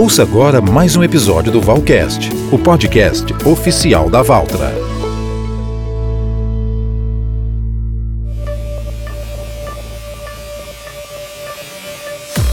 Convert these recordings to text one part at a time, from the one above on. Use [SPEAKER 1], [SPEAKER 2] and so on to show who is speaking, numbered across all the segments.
[SPEAKER 1] Ouça agora mais um episódio do Valcast, o podcast oficial da Valtra.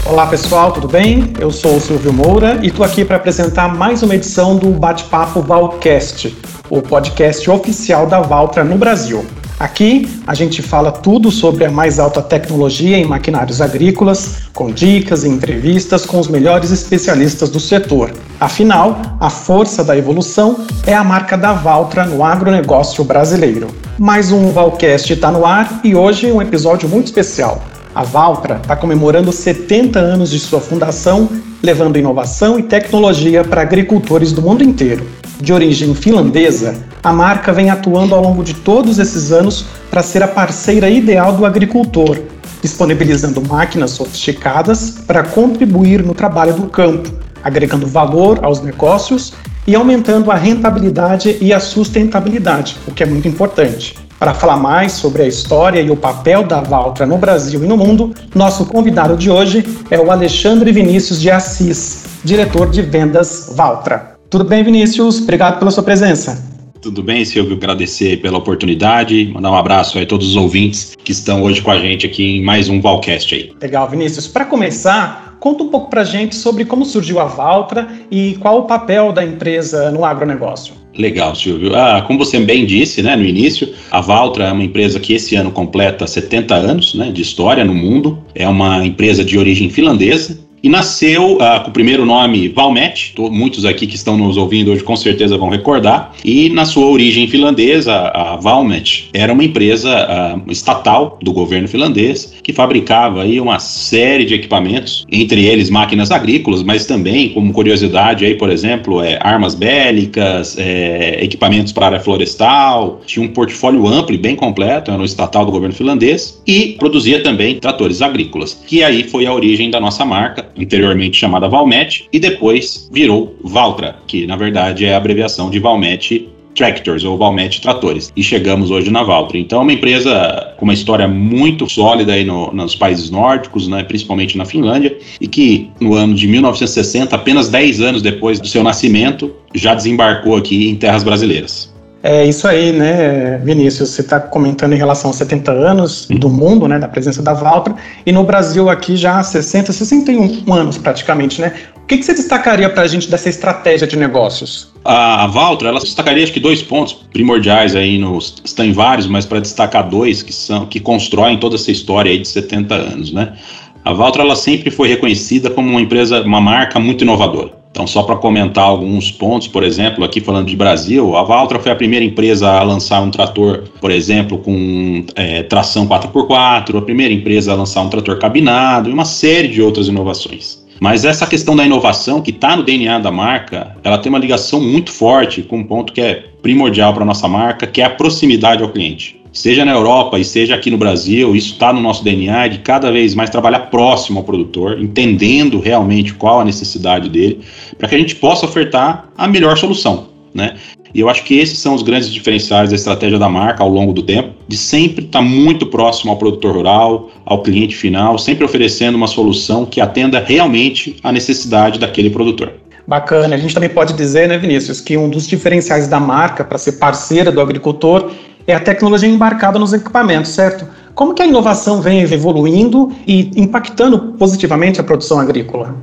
[SPEAKER 2] Olá pessoal, tudo bem? Eu sou o Silvio Moura e estou aqui para apresentar mais uma edição do Bate-Papo Valcast, o podcast oficial da Valtra no Brasil. Aqui a gente fala tudo sobre a mais alta tecnologia em maquinários agrícolas, com dicas e entrevistas com os melhores especialistas do setor. Afinal, a força da evolução é a marca da Valtra no agronegócio brasileiro. Mais um Valcast está no ar e hoje um episódio muito especial. A Valtra está comemorando 70 anos de sua fundação, levando inovação e tecnologia para agricultores do mundo inteiro. De origem finlandesa, a marca vem atuando ao longo de todos esses anos para ser a parceira ideal do agricultor, disponibilizando máquinas sofisticadas para contribuir no trabalho do campo, agregando valor aos negócios e aumentando a rentabilidade e a sustentabilidade, o que é muito importante. Para falar mais sobre a história e o papel da Valtra no Brasil e no mundo, nosso convidado de hoje é o Alexandre Vinícius de Assis, diretor de vendas Valtra. Tudo bem, Vinícius? Obrigado pela sua presença.
[SPEAKER 3] Tudo bem, Silvio? Agradecer pela oportunidade, mandar um abraço a todos os ouvintes que estão hoje com a gente aqui em mais um Valcast aí.
[SPEAKER 2] Legal, Vinícius. Para começar, conta um pouco para a gente sobre como surgiu a Valtra e qual o papel da empresa no agronegócio.
[SPEAKER 3] Legal, Silvio. Ah, como você bem disse né, no início, a Valtra é uma empresa que esse ano completa 70 anos né, de história no mundo. É uma empresa de origem finlandesa e nasceu uh, com o primeiro nome Valmet, muitos aqui que estão nos ouvindo hoje com certeza vão recordar, e na sua origem finlandesa, a Valmet era uma empresa uh, estatal do governo finlandês que fabricava aí uma série de equipamentos, entre eles máquinas agrícolas, mas também, como curiosidade aí, por exemplo, é, armas bélicas, é, equipamentos para área florestal, tinha um portfólio amplo e bem completo, era um estatal do governo finlandês, e produzia também tratores agrícolas, que aí foi a origem da nossa marca, anteriormente chamada Valmet, e depois virou Valtra, que na verdade é a abreviação de Valmet Tractors ou Valmet Tratores. E chegamos hoje na Valtra. Então é uma empresa com uma história muito sólida aí no, nos países nórdicos, né, principalmente na Finlândia, e que no ano de 1960, apenas 10 anos depois do seu nascimento, já desembarcou aqui em terras brasileiras.
[SPEAKER 2] É isso aí, né, Vinícius? Você está comentando em relação aos 70 anos do mundo, né, da presença da Valtra, e no Brasil aqui já há 60, 61 anos praticamente, né? O que, que você destacaria para a gente dessa estratégia de negócios?
[SPEAKER 3] A, Valtra, ela destacaria acho que dois pontos primordiais aí, nos, estão em vários, mas para destacar dois que são que constroem toda essa história aí de 70 anos, né? A Valtra ela sempre foi reconhecida como uma empresa, uma marca muito inovadora. Então, só para comentar alguns pontos, por exemplo, aqui falando de Brasil, a Valtra foi a primeira empresa a lançar um trator, por exemplo, com é, tração 4x4, a primeira empresa a lançar um trator cabinado e uma série de outras inovações. Mas essa questão da inovação, que está no DNA da marca, ela tem uma ligação muito forte com um ponto que é primordial para a nossa marca, que é a proximidade ao cliente seja na Europa e seja aqui no Brasil, isso está no nosso DNA de cada vez mais trabalhar próximo ao produtor, entendendo realmente qual a necessidade dele, para que a gente possa ofertar a melhor solução, né? E eu acho que esses são os grandes diferenciais da estratégia da marca ao longo do tempo, de sempre estar tá muito próximo ao produtor rural, ao cliente final, sempre oferecendo uma solução que atenda realmente à necessidade daquele produtor.
[SPEAKER 2] Bacana. A gente também pode dizer, né, Vinícius, que um dos diferenciais da marca para ser parceira do agricultor é a tecnologia embarcada nos equipamentos, certo? Como que a inovação vem evoluindo e impactando positivamente a produção agrícola?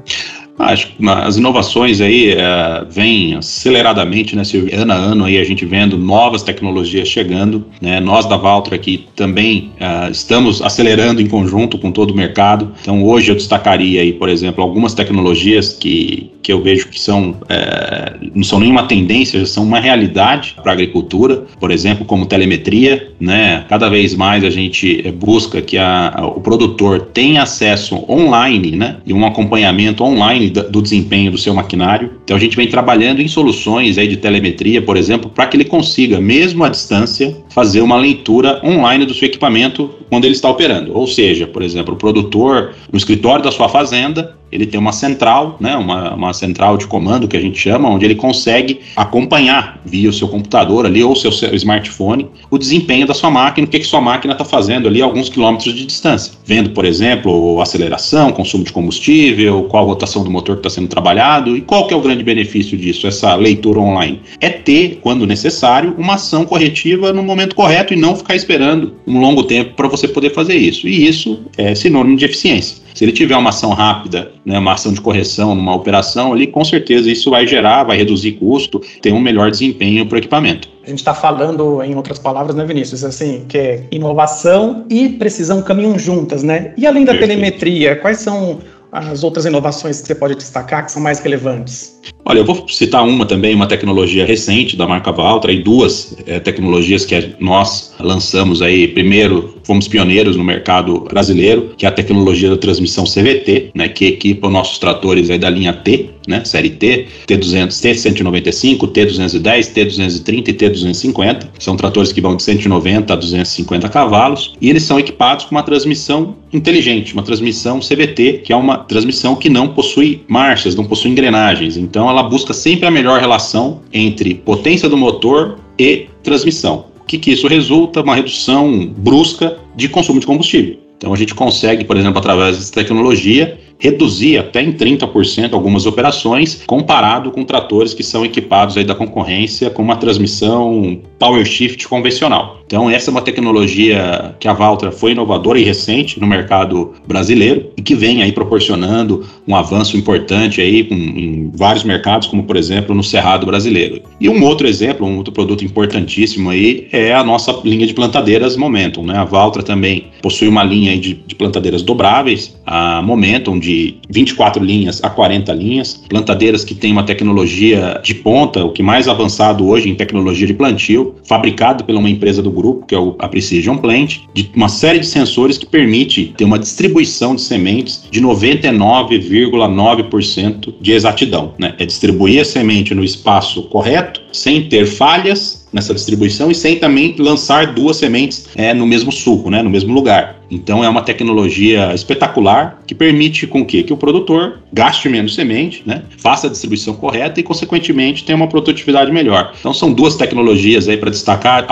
[SPEAKER 3] Acho que as inovações aí é, vêm aceleradamente, né? Ano a ano aí a gente vendo novas tecnologias chegando, né? Nós da Valtra aqui também é, estamos acelerando em conjunto com todo o mercado. Então hoje eu destacaria aí, por exemplo, algumas tecnologias que, que eu vejo que são é, não são nenhuma tendência, são uma realidade para a agricultura, por exemplo, como telemetria, né? Cada vez mais a gente busca que a, a, o produtor tenha acesso online, né? E um acompanhamento online do desempenho do seu maquinário. Então a gente vem trabalhando em soluções aí de telemetria, por exemplo, para que ele consiga, mesmo à distância, fazer uma leitura online do seu equipamento quando ele está operando. Ou seja, por exemplo, o produtor no escritório da sua fazenda, ele tem uma central, né, uma, uma central de comando que a gente chama, onde ele consegue acompanhar via o seu computador ali ou seu, seu smartphone o desempenho da sua máquina, o que, que sua máquina está fazendo ali a alguns quilômetros de distância. Vendo, por exemplo, aceleração, consumo de combustível, qual a rotação do motor que está sendo trabalhado e qual que é o grande benefício disso, essa leitura online. É ter, quando necessário, uma ação corretiva no momento correto e não ficar esperando um longo tempo para você poder fazer isso. E isso é sinônimo de eficiência. Se ele tiver uma ação rápida, né, uma ação de correção numa operação ali, com certeza isso vai gerar, vai reduzir custo, ter um melhor desempenho para o equipamento.
[SPEAKER 2] A gente está falando, em outras palavras, né, Vinícius, assim, que é inovação e precisão caminham juntas, né? E além da Perfeito. telemetria, quais são as outras inovações que você pode destacar que são mais relevantes?
[SPEAKER 3] Olha, eu vou citar uma também, uma tecnologia recente da marca Valtra e duas é, tecnologias que nós lançamos aí. Primeiro, fomos pioneiros no mercado brasileiro, que é a tecnologia da transmissão CVT, né, que equipa nossos tratores aí da linha T, né, série T, T200, T195, T210, T230 e T250. São tratores que vão de 190 a 250 cavalos e eles são equipados com uma transmissão inteligente, uma transmissão CVT, que é uma transmissão que não possui marchas, não possui engrenagens. Então ela busca sempre a melhor relação entre potência do motor e transmissão. O que, que isso resulta? Uma redução brusca de consumo de combustível. Então a gente consegue, por exemplo, através dessa tecnologia, reduzir até em 30% algumas operações, comparado com tratores que são equipados aí da concorrência com uma transmissão power shift convencional. Então essa é uma tecnologia que a Valtra foi inovadora e recente no mercado brasileiro e que vem aí proporcionando um avanço importante aí em vários mercados, como por exemplo no Cerrado brasileiro. E um outro exemplo, um outro produto importantíssimo aí é a nossa linha de plantadeiras Momentum. Né? A Valtra também possui uma linha de, de plantadeiras dobráveis, a Momentum de 24 linhas a 40 linhas, plantadeiras que têm uma tecnologia de ponta, o que mais avançado hoje em tecnologia de plantio, fabricado pela uma empresa do grupo, que é a Precision Plant, de uma série de sensores que permite ter uma distribuição de sementes de 99,9% de exatidão. Né? É distribuir a semente no espaço correto, sem ter falhas nessa distribuição e sem também lançar duas sementes é, no mesmo suco, né, no mesmo lugar. Então é uma tecnologia espetacular que permite com que, que o produtor gaste menos semente, né, faça a distribuição correta e consequentemente tenha uma produtividade melhor. Então são duas tecnologias aí para destacar,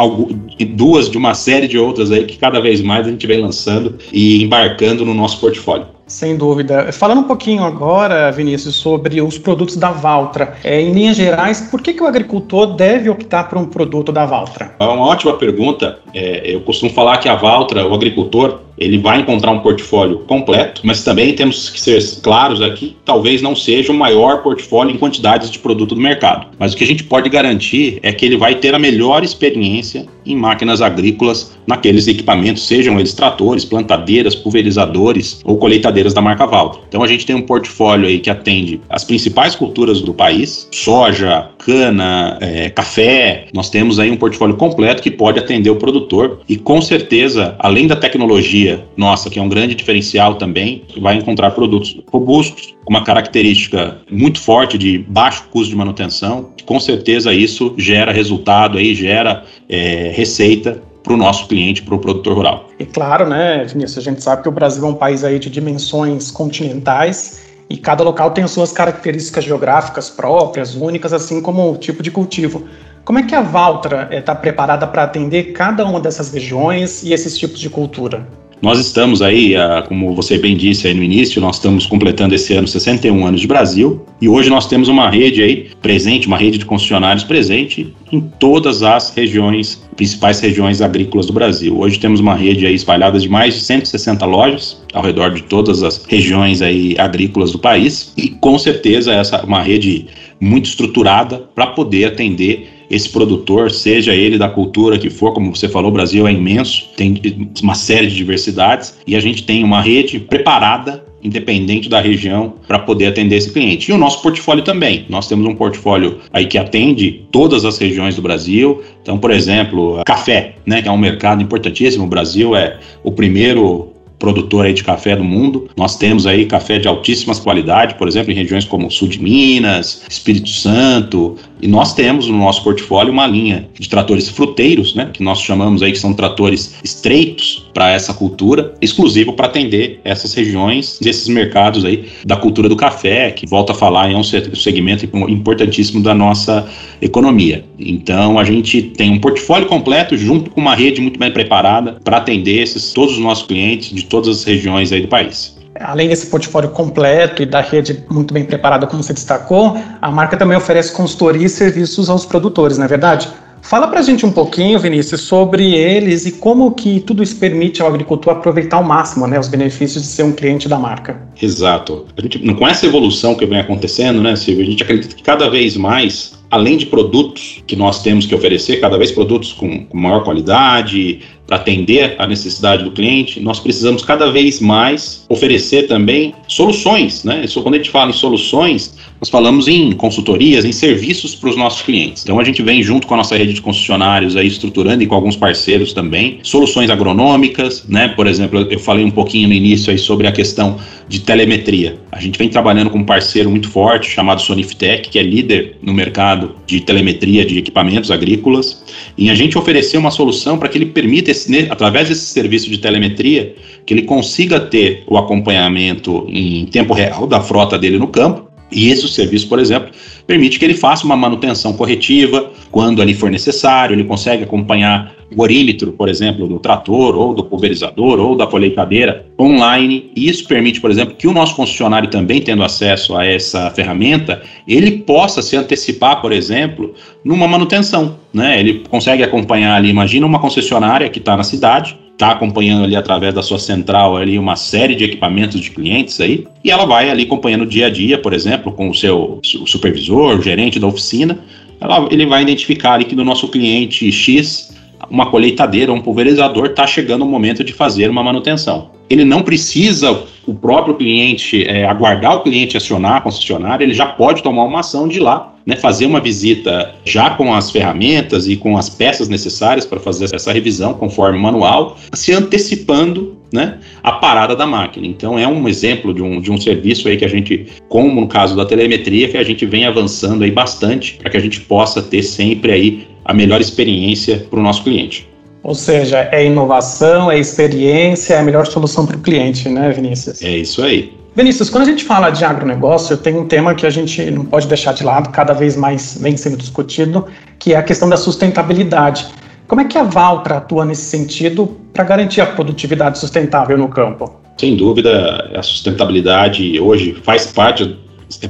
[SPEAKER 3] duas de uma série de outras aí que cada vez mais a gente vem lançando e embarcando no nosso portfólio.
[SPEAKER 2] Sem dúvida. Falando um pouquinho agora, Vinícius, sobre os produtos da Valtra. É, em linhas gerais, por que, que o agricultor deve optar por um produto da Valtra?
[SPEAKER 3] É uma ótima pergunta. É, eu costumo falar que a Valtra, o agricultor, ele vai encontrar um portfólio completo, mas também temos que ser claros aqui, talvez não seja o maior portfólio em quantidades de produto do mercado. Mas o que a gente pode garantir é que ele vai ter a melhor experiência em máquinas agrícolas naqueles equipamentos, sejam eles tratores, plantadeiras, pulverizadores ou colheitadeiras da marca Valtra. Então a gente tem um portfólio aí que atende as principais culturas do país, soja, cana, é, café. Nós temos aí um portfólio completo que pode atender o produtor e com certeza, além da tecnologia nossa, que é um grande diferencial também, vai encontrar produtos robustos, com uma característica muito forte de baixo custo de manutenção. Com certeza isso gera resultado aí, gera é, receita para o nosso cliente, para o produtor rural.
[SPEAKER 2] E claro, né, Vinícius, a gente sabe que o Brasil é um país aí de dimensões continentais e cada local tem as suas características geográficas próprias, únicas, assim como o tipo de cultivo. Como é que a Valtra está eh, preparada para atender cada uma dessas regiões e esses tipos de cultura?
[SPEAKER 3] Nós estamos aí, como você bem disse aí no início, nós estamos completando esse ano 61 anos de Brasil e hoje nós temos uma rede aí presente, uma rede de concessionários presente em todas as regiões, principais regiões agrícolas do Brasil. Hoje temos uma rede aí espalhada de mais de 160 lojas ao redor de todas as regiões aí agrícolas do país e com certeza essa é uma rede muito estruturada para poder atender esse produtor, seja ele da cultura que for, como você falou, o Brasil é imenso, tem uma série de diversidades e a gente tem uma rede preparada independente da região, para poder atender esse cliente. E o nosso portfólio também. Nós temos um portfólio aí que atende todas as regiões do Brasil. Então, por exemplo, café, né, que é um mercado importantíssimo. O Brasil é o primeiro produtor aí de café do mundo. Nós temos aí café de altíssimas qualidade, por exemplo, em regiões como sul de Minas, Espírito Santo, e nós temos no nosso portfólio uma linha de tratores fruteiros, né, que nós chamamos aí que são tratores estreitos para essa cultura, exclusivo para atender essas regiões, esses mercados aí da cultura do café, que volta a falar é um segmento importantíssimo da nossa economia. Então a gente tem um portfólio completo junto com uma rede muito bem preparada para atender esses todos os nossos clientes de todas as regiões aí do país
[SPEAKER 2] além desse portfólio completo e da rede muito bem preparada, como você destacou, a marca também oferece consultoria e serviços aos produtores, não é verdade? Fala para a gente um pouquinho, Vinícius, sobre eles e como que tudo isso permite ao agricultor aproveitar ao máximo né, os benefícios de ser um cliente da marca.
[SPEAKER 3] Exato. A gente, com essa evolução que vem acontecendo, né, Silvio, a gente acredita que cada vez mais além de produtos que nós temos que oferecer, cada vez produtos com, com maior qualidade, para atender a necessidade do cliente, nós precisamos cada vez mais oferecer também soluções, né? Isso, quando a gente fala em soluções, nós falamos em consultorias, em serviços para os nossos clientes. Então a gente vem junto com a nossa rede de concessionários aí estruturando e com alguns parceiros também, soluções agronômicas, né? Por exemplo, eu falei um pouquinho no início aí sobre a questão de telemetria. A gente vem trabalhando com um parceiro muito forte chamado Soniftech, que é líder no mercado de telemetria de equipamentos agrícolas, e a gente oferecer uma solução para que ele permita, esse, através desse serviço de telemetria, que ele consiga ter o acompanhamento em tempo real da frota dele no campo, e esse serviço, por exemplo, permite que ele faça uma manutenção corretiva quando ali for necessário, ele consegue acompanhar o orímetro, por exemplo, do trator ou do pulverizador ou da colheitadeira online. Isso permite, por exemplo, que o nosso concessionário também tendo acesso a essa ferramenta, ele possa se antecipar, por exemplo, numa manutenção, né? Ele consegue acompanhar ali, imagina uma concessionária que está na cidade, está acompanhando ali através da sua central ali uma série de equipamentos de clientes aí, e ela vai ali acompanhando dia a dia, por exemplo, com o seu supervisor, o gerente da oficina, ela, ele vai identificar ali que do nosso cliente X, uma colheitadeira, um pulverizador, está chegando o momento de fazer uma manutenção. Ele não precisa o próprio cliente é, aguardar o cliente acionar a concessionária, ele já pode tomar uma ação de lá né, fazer uma visita já com as ferramentas e com as peças necessárias para fazer essa revisão conforme o manual, se antecipando né, a parada da máquina. Então é um exemplo de um, de um serviço aí que a gente, como no caso da telemetria, que a gente vem avançando aí bastante para que a gente possa ter sempre aí a melhor experiência para o nosso cliente.
[SPEAKER 2] Ou seja, é inovação, é experiência, é a melhor solução para o cliente, né, Vinícius?
[SPEAKER 3] É isso aí.
[SPEAKER 2] Vinícius, quando a gente fala de agronegócio, tem um tema que a gente não pode deixar de lado, cada vez mais vem sendo discutido, que é a questão da sustentabilidade. Como é que a Valtra atua nesse sentido para garantir a produtividade sustentável no campo?
[SPEAKER 3] Sem dúvida, a sustentabilidade hoje faz parte,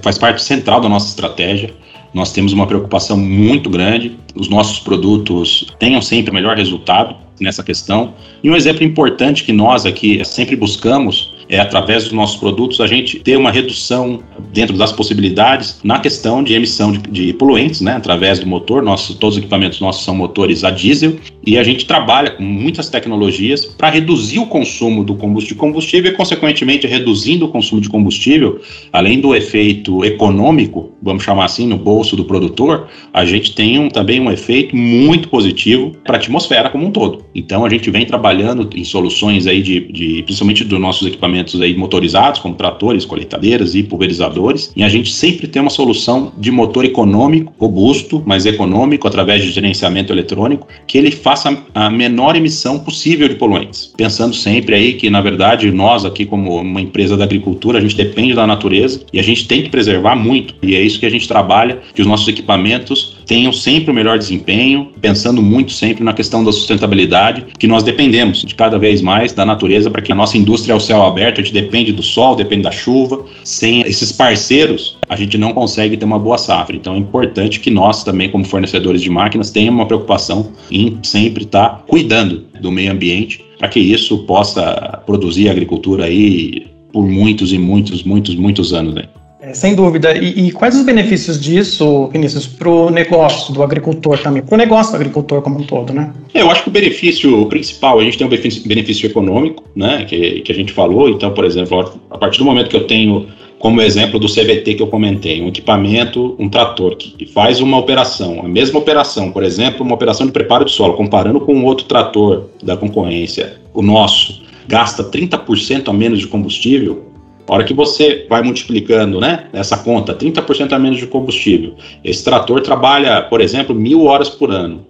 [SPEAKER 3] faz parte central da nossa estratégia. Nós temos uma preocupação muito grande. Os nossos produtos tenham sempre o melhor resultado nessa questão. E um exemplo importante que nós aqui sempre buscamos é através dos nossos produtos a gente ter uma redução dentro das possibilidades na questão de emissão de, de poluentes, né, através do motor. Nosso, todos os equipamentos nossos são motores a diesel e a gente trabalha com muitas tecnologias para reduzir o consumo do combustível, combustível e, consequentemente, reduzindo o consumo de combustível, além do efeito econômico, vamos chamar assim, no bolso do produtor, a gente tem um, também um efeito muito positivo para a atmosfera como um todo. Então, a gente vem trabalhando em soluções aí de, de principalmente dos nossos equipamentos equipamentos aí motorizados, como tratores, colheitadeiras e pulverizadores, e a gente sempre tem uma solução de motor econômico, robusto, mas econômico, através de gerenciamento eletrônico, que ele faça a menor emissão possível de poluentes. Pensando sempre aí que, na verdade, nós aqui como uma empresa da agricultura, a gente depende da natureza e a gente tem que preservar muito, e é isso que a gente trabalha, que os nossos equipamentos tenham sempre o melhor desempenho, pensando muito sempre na questão da sustentabilidade, que nós dependemos de cada vez mais da natureza para que a nossa indústria ao céu aberto aberto, a gente depende do sol, depende da chuva. Sem esses parceiros, a gente não consegue ter uma boa safra. Então é importante que nós também, como fornecedores de máquinas, tenhamos uma preocupação em sempre estar cuidando do meio ambiente para que isso possa produzir agricultura aí por muitos e muitos, muitos, muitos anos. Né?
[SPEAKER 2] É, sem dúvida. E, e, quais os benefícios disso, Vinícius, para o negócio do agricultor também, para o negócio do agricultor como um todo, né?
[SPEAKER 3] Eu acho que o benefício principal, a gente tem um benefício, econômico, né, que, que a gente falou. Então, por exemplo, a partir do momento que eu tenho como exemplo do CVT que eu comentei, um equipamento, um trator que faz uma operação, a mesma operação, por exemplo, uma operação de preparo de solo, comparando com outro trator da concorrência, o nosso, gasta 30% a menos de combustível, a hora que você vai multiplicando né, essa conta, 30% a menos de combustível, esse trator trabalha, por exemplo, mil horas por ano.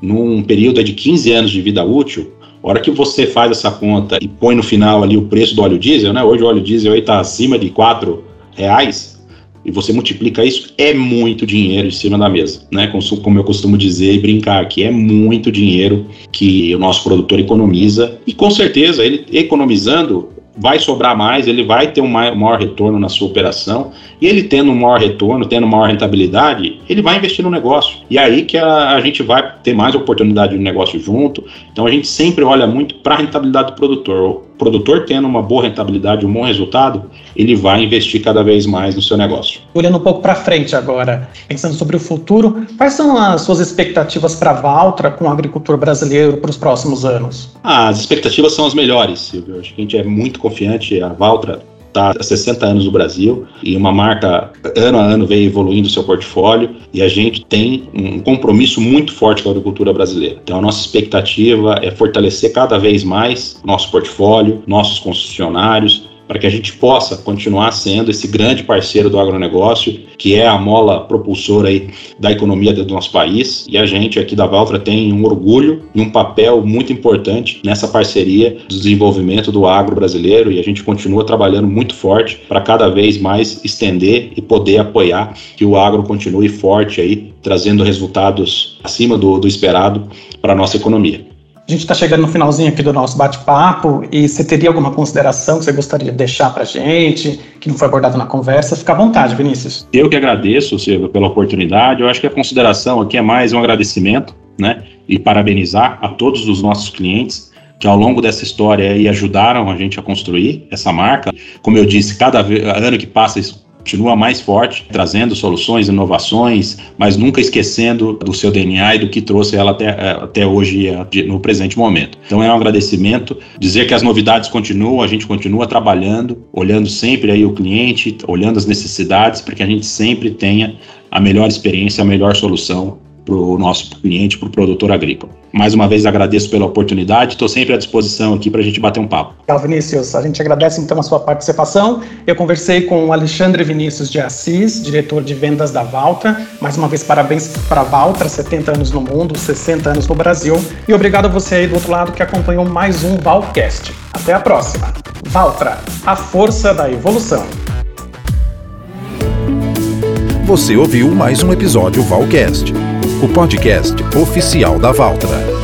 [SPEAKER 3] Num período de 15 anos de vida útil, a hora que você faz essa conta e põe no final ali o preço do óleo diesel, né? Hoje o óleo diesel está acima de 4 reais, e você multiplica isso, é muito dinheiro em cima da mesa, né? Como eu costumo dizer e brincar aqui, é muito dinheiro que o nosso produtor economiza e com certeza ele economizando vai sobrar mais, ele vai ter um maior retorno na sua operação, e ele tendo um maior retorno, tendo maior rentabilidade, ele vai investir no negócio. E aí que a, a gente vai ter mais oportunidade de negócio junto. Então a gente sempre olha muito para a rentabilidade do produtor. Produtor tendo uma boa rentabilidade, um bom resultado, ele vai investir cada vez mais no seu negócio.
[SPEAKER 2] Olhando um pouco para frente agora, pensando sobre o futuro, quais são as suas expectativas para a Valtra com o agricultor brasileiro para os próximos anos?
[SPEAKER 3] Ah, as expectativas são as melhores, Silvio. Acho que a gente é muito confiante. A Valtra está há 60 anos no Brasil e uma marca ano a ano vem evoluindo seu portfólio e a gente tem um compromisso muito forte com a agricultura brasileira. Então a nossa expectativa é fortalecer cada vez mais nosso portfólio, nossos concessionários, para que a gente possa continuar sendo esse grande parceiro do agronegócio, que é a mola propulsora aí da economia do nosso país. E a gente aqui da Valtra tem um orgulho e um papel muito importante nessa parceria do desenvolvimento do agro brasileiro e a gente continua trabalhando muito forte para cada vez mais estender e poder apoiar que o agro continue forte aí, trazendo resultados acima do, do esperado para a nossa economia.
[SPEAKER 2] A gente está chegando no finalzinho aqui do nosso bate-papo e você teria alguma consideração que você gostaria de deixar para a gente, que não foi abordado na conversa? Fica à vontade, Vinícius.
[SPEAKER 3] Eu que agradeço, Silvio, pela oportunidade. Eu acho que a consideração aqui é mais um agradecimento, né? E parabenizar a todos os nossos clientes que ao longo dessa história aí ajudaram a gente a construir essa marca. Como eu disse, cada ano que passa isso continua mais forte, trazendo soluções, inovações, mas nunca esquecendo do seu DNA e do que trouxe ela até, eh, até hoje, eh, no presente momento. Então é um agradecimento, dizer que as novidades continuam, a gente continua trabalhando, olhando sempre aí o cliente, olhando as necessidades, para que a gente sempre tenha a melhor experiência, a melhor solução para o nosso cliente, para o produtor agrícola. Mais uma vez agradeço pela oportunidade, estou sempre à disposição aqui para a gente bater um papo.
[SPEAKER 2] Legal, Vinícius, a gente agradece então a sua participação. Eu conversei com o Alexandre Vinícius de Assis, diretor de vendas da Valtra. Mais uma vez, parabéns para a Valtra, 70 anos no mundo, 60 anos no Brasil. E obrigado a você aí do outro lado que acompanhou mais um Valcast. Até a próxima. Valtra, a força da evolução.
[SPEAKER 1] Você ouviu mais um episódio Valcast o podcast oficial da Valtra.